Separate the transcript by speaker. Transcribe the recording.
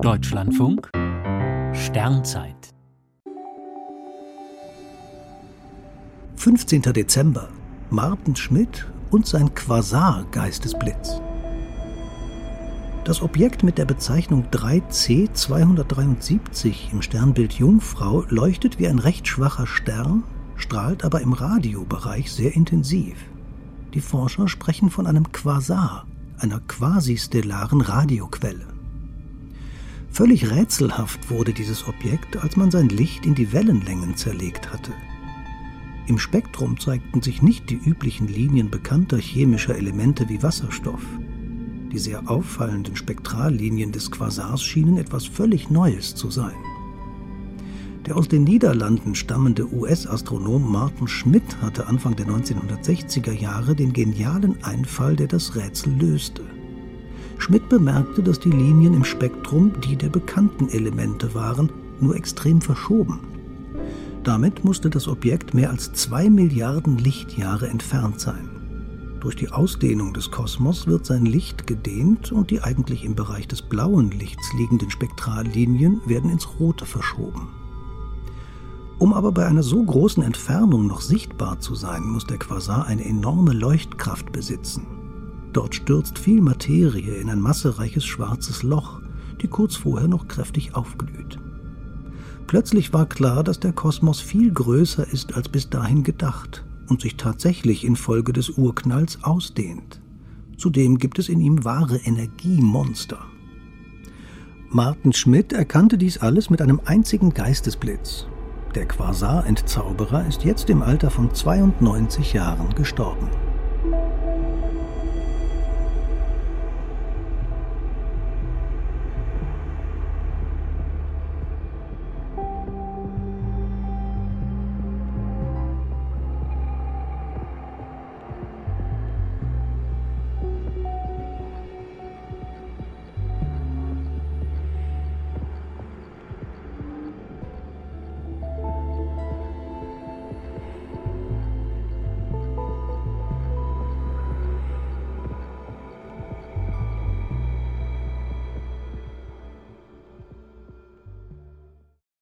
Speaker 1: Deutschlandfunk Sternzeit
Speaker 2: 15. Dezember. Martin Schmidt und sein Quasar-Geistesblitz. Das Objekt mit der Bezeichnung 3C273 im Sternbild Jungfrau leuchtet wie ein recht schwacher Stern, strahlt aber im Radiobereich sehr intensiv. Die Forscher sprechen von einem Quasar, einer quasistellaren Radioquelle. Völlig rätselhaft wurde dieses Objekt, als man sein Licht in die Wellenlängen zerlegt hatte. Im Spektrum zeigten sich nicht die üblichen Linien bekannter chemischer Elemente wie Wasserstoff. Die sehr auffallenden Spektrallinien des Quasars schienen etwas völlig Neues zu sein. Der aus den Niederlanden stammende US-Astronom Martin Schmidt hatte Anfang der 1960er Jahre den genialen Einfall, der das Rätsel löste. Schmidt bemerkte, dass die Linien im Spektrum die der bekannten Elemente waren, nur extrem verschoben. Damit musste das Objekt mehr als zwei Milliarden Lichtjahre entfernt sein. Durch die Ausdehnung des Kosmos wird sein Licht gedehnt und die eigentlich im Bereich des blauen Lichts liegenden Spektrallinien werden ins Rote verschoben. Um aber bei einer so großen Entfernung noch sichtbar zu sein, muss der Quasar eine enorme Leuchtkraft besitzen. Dort stürzt viel Materie in ein massereiches schwarzes Loch, die kurz vorher noch kräftig aufglüht. Plötzlich war klar, dass der Kosmos viel größer ist als bis dahin gedacht und sich tatsächlich infolge des Urknalls ausdehnt. Zudem gibt es in ihm wahre Energiemonster. Martin Schmidt erkannte dies alles mit einem einzigen Geistesblitz der Quasar-Entzauberer ist jetzt im Alter von 92 Jahren gestorben.